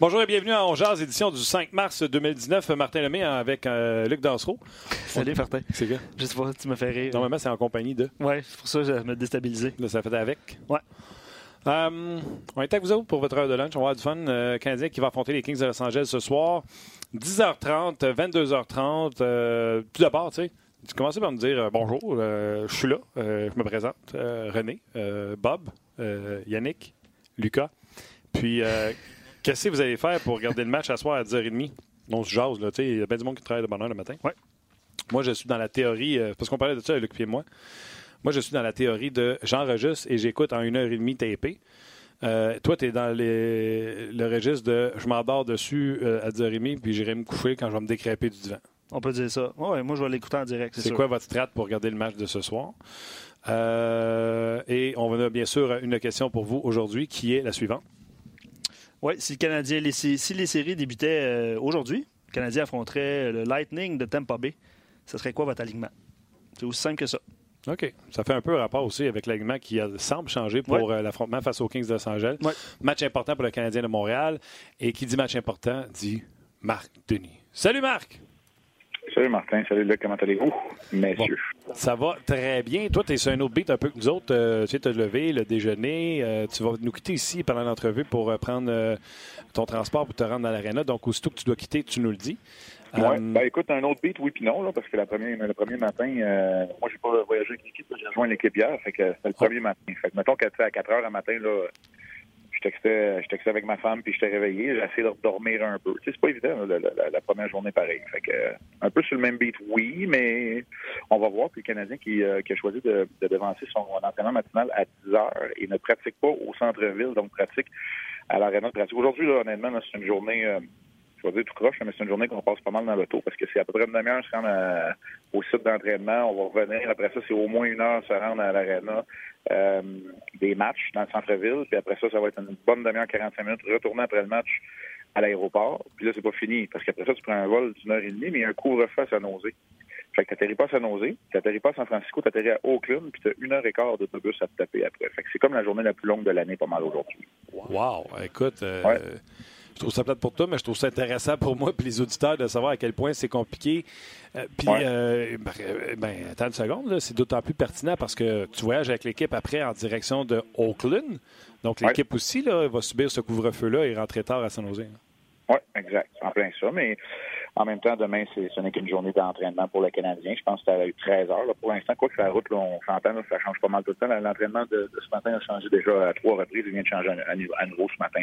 Bonjour et bienvenue à Ongears, édition du 5 mars 2019. Martin Lemay avec euh, Luc Dansereau. Salut Martin. C'est quoi? Je sais pas, tu me fais rire. Normalement, c'est en compagnie de. Ouais, c'est pour ça que je me déstabilisé. Là, ça fait avec. Ouais. Euh, on est avec vous autres pour votre heure de lunch. On va avoir du fun. Euh, Canadien qui va affronter les Kings de Los Angeles ce soir. 10h30, 22h30. Euh, tout d'abord, tu sais, tu commences par me dire euh, bonjour, je suis là, je me présente. René, Bob, Yannick, Lucas. Puis, qu'est-ce que vous allez faire pour regarder le match à soir à 10h30? On se jase, là, tu sais, il y a bien du monde qui travaille de bonne heure le matin. Ouais. Moi, je suis dans la théorie, euh, parce qu'on parlait de ça avec Luc et moi. Moi, je suis dans la théorie de j'enregistre et j'écoute en une heure et demie tapé. Euh, toi, tu es dans les- le registre de je m'endors dessus euh, à 10h30 puis j'irai me coucher quand je vais me décréper du divan. On peut dire ça. Ouais, moi je vais l'écouter en direct, c'est quoi votre strat pour regarder le match de ce soir? Euh, et on a bien sûr une question pour vous aujourd'hui qui est la suivante. Ouais, si le Canadien, les, si si les séries débutaient euh, aujourd'hui, le Canadien affronterait le Lightning de Tampa Bay, ce serait quoi votre alignement? C'est aussi simple que ça. OK. Ça fait un peu rapport aussi avec l'alignement qui semble changer pour Ouais. euh, l'affrontement face aux Kings de Los Angeles. Ouais. Match important pour le Canadien de Montréal. Et qui dit match important dit Marc Denis. Salut Marc! Salut Martin, salut Luc, comment allez-vous, messieurs? Ça va très bien. Toi, tu es sur un autre beat un peu que nous autres. Euh, tu sais, te lever, le déjeuner. Euh, tu vas nous quitter ici pendant l'entrevue pour euh, prendre ton transport pour te rendre dans l'aréna. Donc, aussitôt que tu dois quitter, tu nous le dis. Euh, Ben écoute, un autre beat, oui puis non, là, parce que la première, le premier matin, moi j'ai pas voyagé avec l'équipe, j'ai rejoint l'équipe hier, fait que c'était le premier matin. Fait que mettons qu'à à 4 heures le matin, là, je textais, je textais avec ma femme puis je t'ai réveillé, j'ai essayé de dormir un peu. Tu sais, c'est pas évident la, la- première journée pareille. Fait que euh, un peu sur le même beat, oui, mais on va voir. Puis le Canadien qui, euh, qui a choisi de, de devancer son entraînement matinal à 10 heures et ne pratique pas au centre-ville, donc pratique à l'aréna de pratique. Aujourd'hui, là, honnêtement, c'est une journée euh, je vais dire tout croche, mais c'est une journée qu'on passe pas mal dans l'auto parce que c'est à peu près une demi-heure se rendre à- au site d'entraînement. On va revenir. Après ça, c'est au moins une heure se rendre à l'aréna euh, des matchs dans le centre-ville. Puis après ça, ça va être une bonne demi-heure, 45 minutes. Retourner après le match à l'aéroport. Puis là, c'est pas fini parce qu'après ça, tu prends un vol d'une heure et demie, mais il y a un couvre-feu à San Jose. Fait que t'atterris pas à San Jose, t'atterris pas à San Francisco, t'atterris à Oakland, puis t'as une heure et quart d'autobus à te taper après. Fait que c'est comme la journée la plus longue de l'année, pas mal aujourd'hui. Wow! Écoute, euh, Ouais. Je trouve ça plate pour toi, mais je trouve ça intéressant pour moi et les auditeurs de savoir à quel point c'est compliqué. Euh, Puis, Ouais. euh, ben, euh, ben, attends une seconde, c'est d'autant plus pertinent parce que tu voyages avec l'équipe après en direction de Oakland. Donc, Ouais. l'équipe aussi là, va subir ce couvre-feu-là et rentrer tard à San Jose. Oui, exact. En plein ça. Mais en même temps, demain, ce n'est qu'une journée d'entraînement pour le Canadien. Je pense que c'était à 13 heures. Pour l'instant, quoi que la route, on s'entend, ça change pas mal tout le temps. L'entraînement de, ce matin a changé déjà à trois reprises. Il vient de changer à, à nou- à nouveau ce matin.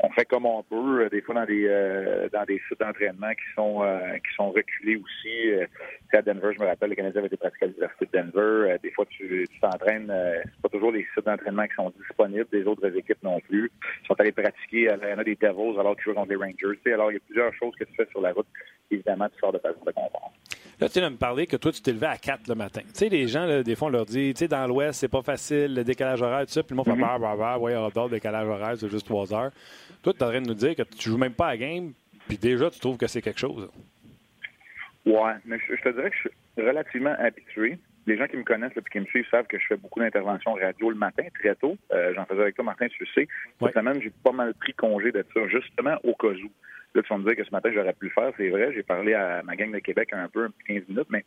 On fait comme on peut. euh, Des fois, dans des euh, dans des sites d'entraînement qui sont euh, qui sont reculés aussi. Euh, à Denver, je me rappelle, le Canadien avait été pratiqué à l'Université de Denver. Des fois, tu t'entraînes. c'est pas toujours les sites d'entraînement qui sont disponibles. Des autres équipes non plus. Ils sont allés pratiquer à l'Arena des Devils alors qu'ils jouent contre les Rangers. Alors, il y a plusieurs choses que tu fais sur la route. Évidemment, tu sors de ta zone de confort. Là, tu viens de me parler que toi, tu t'es levé à 4 le matin. Tu sais, les gens, là, des fois, on leur dit, tu sais, dans l'Ouest, c'est pas facile, le décalage horaire, tout ça. Puis le monde fait, Mhm. bah, bah, bah, ouais, on le décalage horaire, c'est juste 3 heures. Toi, tu es en train de nous dire que tu joues même pas à la game, puis déjà, tu trouves que c'est quelque chose. Ouais, mais je, je te dirais que je suis relativement habitué. Les gens qui me connaissent et qui me suivent savent que je fais beaucoup d'interventions radio le matin, très tôt. Euh, J'en faisais avec toi, Martin, tu le sais. Cette Ouais. semaine, j'ai pas mal pris congé de ça, justement au cas où. Là, tu vas me dire que ce matin, j'aurais pu le faire, c'est vrai. J'ai parlé à ma gang de Québec un peu, un petit 15 minutes, mais